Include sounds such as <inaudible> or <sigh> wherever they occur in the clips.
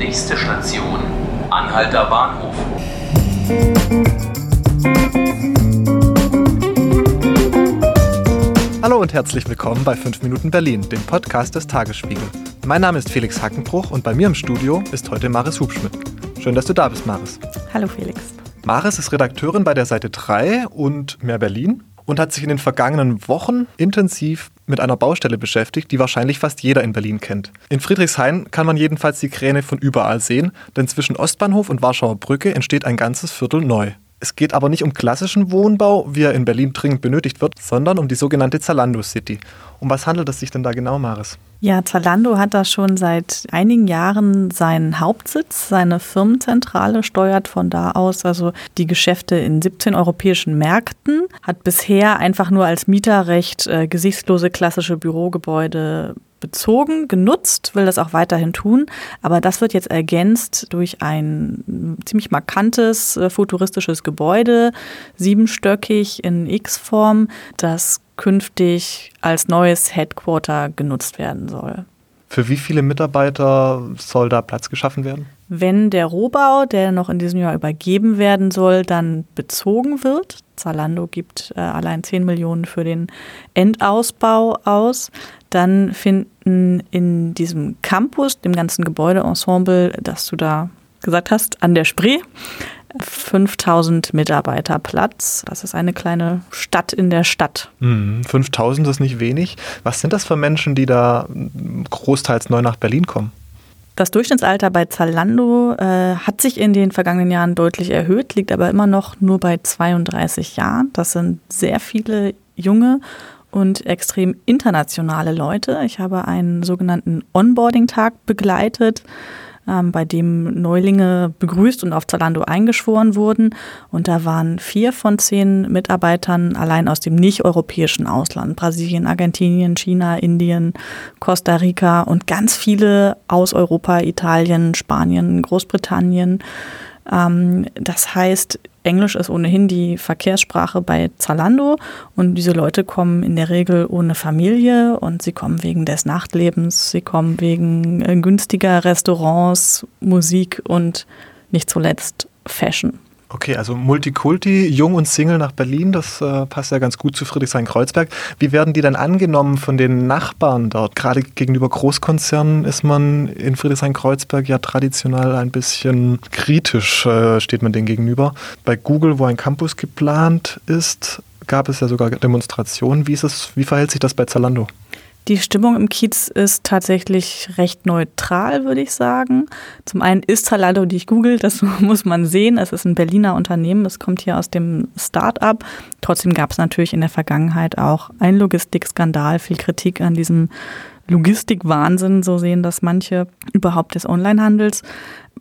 Nächste Station, Anhalter Bahnhof. Hallo und herzlich willkommen bei 5 Minuten Berlin, dem Podcast des Tagesspiegel. Mein Name ist Felix Hackenbruch und bei mir im Studio ist heute Maris Hubschmidt. Schön, dass du da bist, Maris. Hallo Felix. Maris ist Redakteurin bei der Seite 3 und Mehr Berlin und hat sich in den vergangenen Wochen intensiv mit einer Baustelle beschäftigt, die wahrscheinlich fast jeder in Berlin kennt. In Friedrichshain kann man jedenfalls die Kräne von überall sehen, denn zwischen Ostbahnhof und Warschauer Brücke entsteht ein ganzes Viertel neu. Es geht aber nicht um klassischen Wohnbau, wie er in Berlin dringend benötigt wird, sondern um die sogenannte Zalando City. Um was handelt es sich denn da genau, Maris? Ja, Zalando hat da schon seit einigen Jahren seinen Hauptsitz, seine Firmenzentrale steuert von da aus also die Geschäfte in 17 europäischen Märkten, hat bisher einfach nur als Mieterrecht äh, gesichtslose klassische Bürogebäude bezogen, genutzt, will das auch weiterhin tun. Aber das wird jetzt ergänzt durch ein ziemlich markantes äh, futuristisches Gebäude, siebenstöckig in X-Form, das künftig als neues Headquarter genutzt werden soll. Für wie viele Mitarbeiter soll da Platz geschaffen werden? Wenn der Rohbau, der noch in diesem Jahr übergeben werden soll, dann bezogen wird, Zalando gibt äh, allein 10 Millionen für den Endausbau aus, dann finden in diesem Campus, dem ganzen Gebäudeensemble, das du da gesagt hast, an der Spree, 5000 Mitarbeiter Platz. Das ist eine kleine Stadt in der Stadt. Mhm, 5000 ist nicht wenig. Was sind das für Menschen, die da großteils neu nach Berlin kommen? Das Durchschnittsalter bei Zalando äh, hat sich in den vergangenen Jahren deutlich erhöht, liegt aber immer noch nur bei 32 Jahren. Das sind sehr viele junge und extrem internationale Leute. Ich habe einen sogenannten Onboarding-Tag begleitet ähm, bei dem Neulinge begrüßt und auf Zalando eingeschworen wurden. Und da waren vier von zehn Mitarbeitern allein aus dem nicht-europäischen Ausland. Brasilien, Argentinien, China, Indien, Costa Rica und ganz viele aus Europa, Italien, Spanien, Großbritannien. Ähm, das heißt, Englisch ist ohnehin die Verkehrssprache bei Zalando und diese Leute kommen in der Regel ohne Familie und sie kommen wegen des Nachtlebens, sie kommen wegen äh, günstiger Restaurants, Musik und nicht zuletzt Fashion. Okay, also Multikulti, jung und Single nach Berlin, das äh, passt ja ganz gut zu Friedrichshain-Kreuzberg. Wie werden die denn angenommen von den Nachbarn dort? Gerade gegenüber Großkonzernen ist man in Friedrichshain-Kreuzberg ja traditionell ein bisschen kritisch, äh, steht man denen gegenüber. Bei Google, wo ein Campus geplant ist, gab es ja sogar Demonstrationen. Wie, ist es, wie verhält sich das bei Zalando? Die Stimmung im Kiez ist tatsächlich recht neutral, würde ich sagen. Zum einen ist Zalando nicht Google, das <laughs> muss man sehen. Es ist ein Berliner Unternehmen, es kommt hier aus dem Start-up. Trotzdem gab es natürlich in der Vergangenheit auch einen Logistikskandal, viel Kritik an diesem Logistikwahnsinn, so sehen das manche überhaupt des Onlinehandels.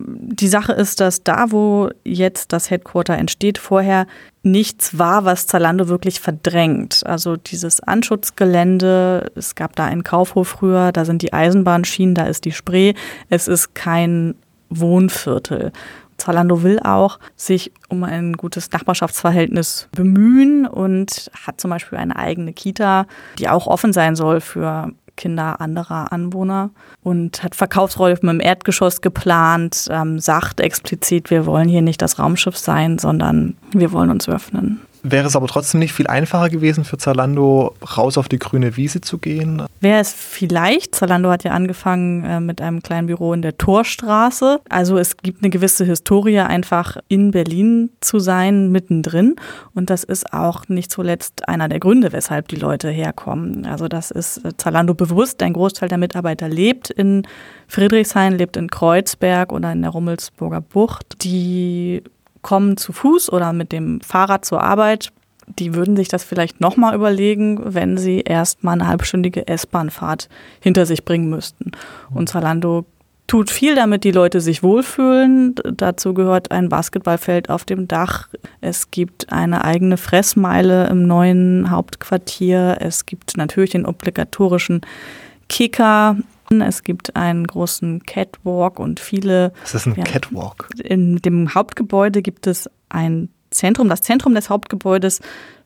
Die Sache ist, dass da, wo jetzt das Headquarter entsteht, vorher nichts war, was Zalando wirklich verdrängt. Also dieses Anschutzgelände, es gab da einen Kaufhof früher, da sind die Eisenbahnschienen, da ist die Spree. Es ist kein Wohnviertel. Zalando will auch sich um ein gutes Nachbarschaftsverhältnis bemühen und hat zum Beispiel eine eigene Kita, die auch offen sein soll für Kinder anderer Anwohner und hat Verkaufsräume im Erdgeschoss geplant, ähm, sagt explizit, wir wollen hier nicht das Raumschiff sein, sondern wir wollen uns öffnen. Wäre es aber trotzdem nicht viel einfacher gewesen für Zalando, raus auf die grüne Wiese zu gehen? Wäre es vielleicht. Zalando hat ja angefangen äh, mit einem kleinen Büro in der Torstraße. Also es gibt eine gewisse Historie, einfach in Berlin zu sein, mittendrin. Und das ist auch nicht zuletzt einer der Gründe, weshalb die Leute herkommen. Also das ist äh, Zalando bewusst. Ein Großteil der Mitarbeiter lebt in Friedrichshain, lebt in Kreuzberg oder in der Rummelsburger Bucht. Die kommen zu Fuß oder mit dem Fahrrad zur Arbeit, die würden sich das vielleicht nochmal überlegen, wenn sie erstmal eine halbstündige S-Bahn-Fahrt hinter sich bringen müssten. Und Zalando tut viel, damit die Leute sich wohlfühlen. Dazu gehört ein Basketballfeld auf dem Dach. Es gibt eine eigene Fressmeile im neuen Hauptquartier. Es gibt natürlich den obligatorischen Kicker. Es gibt einen großen Catwalk und viele. Was ist ein ja, Catwalk? In dem Hauptgebäude gibt es ein Zentrum. Das Zentrum des Hauptgebäudes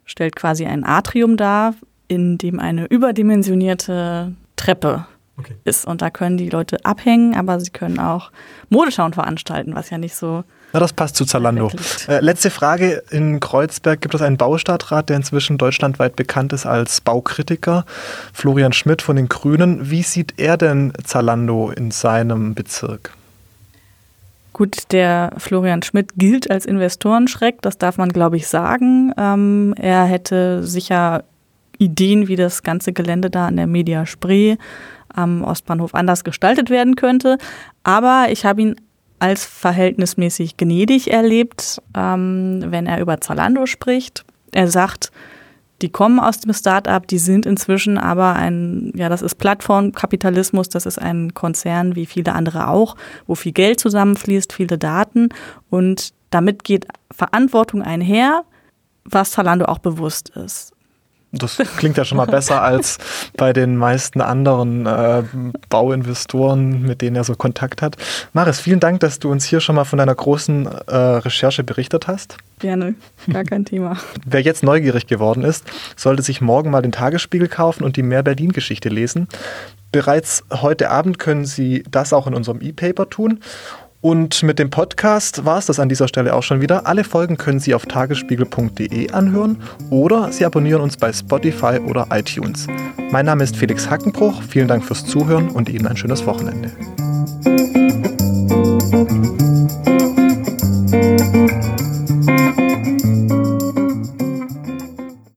stellt quasi ein Atrium dar, in dem eine überdimensionierte Treppe okay. ist. Und da können die Leute abhängen, aber sie können auch Modeschauen veranstalten, was ja nicht so. Na, das passt zu Zalando. Äh, letzte Frage. In Kreuzberg gibt es einen Baustadtrat, der inzwischen deutschlandweit bekannt ist als Baukritiker. Florian Schmidt von den Grünen. Wie sieht er denn Zalando in seinem Bezirk? Gut, der Florian Schmidt gilt als Investorenschreck, das darf man, glaube ich, sagen. Ähm, er hätte sicher Ideen, wie das ganze Gelände da an der Media Spree am Ostbahnhof anders gestaltet werden könnte. Aber ich habe ihn als verhältnismäßig gnädig erlebt, ähm, wenn er über Zalando spricht. Er sagt, die kommen aus dem Start-up, die sind inzwischen aber ein, ja, das ist Plattformkapitalismus, das ist ein Konzern wie viele andere auch, wo viel Geld zusammenfließt, viele Daten und damit geht Verantwortung einher, was Zalando auch bewusst ist. Das klingt ja schon mal besser als bei den meisten anderen äh, Bauinvestoren, mit denen er so Kontakt hat. Maris, vielen Dank, dass du uns hier schon mal von deiner großen äh, Recherche berichtet hast. Gerne, gar kein Thema. Wer jetzt neugierig geworden ist, sollte sich morgen mal den Tagesspiegel kaufen und die Mehr Berlin-Geschichte lesen. Bereits heute Abend können Sie das auch in unserem E-Paper tun. Und mit dem Podcast war es das an dieser Stelle auch schon wieder. Alle Folgen können Sie auf tagesspiegel.de anhören oder Sie abonnieren uns bei Spotify oder iTunes. Mein Name ist Felix Hackenbruch. Vielen Dank fürs Zuhören und Ihnen ein schönes Wochenende.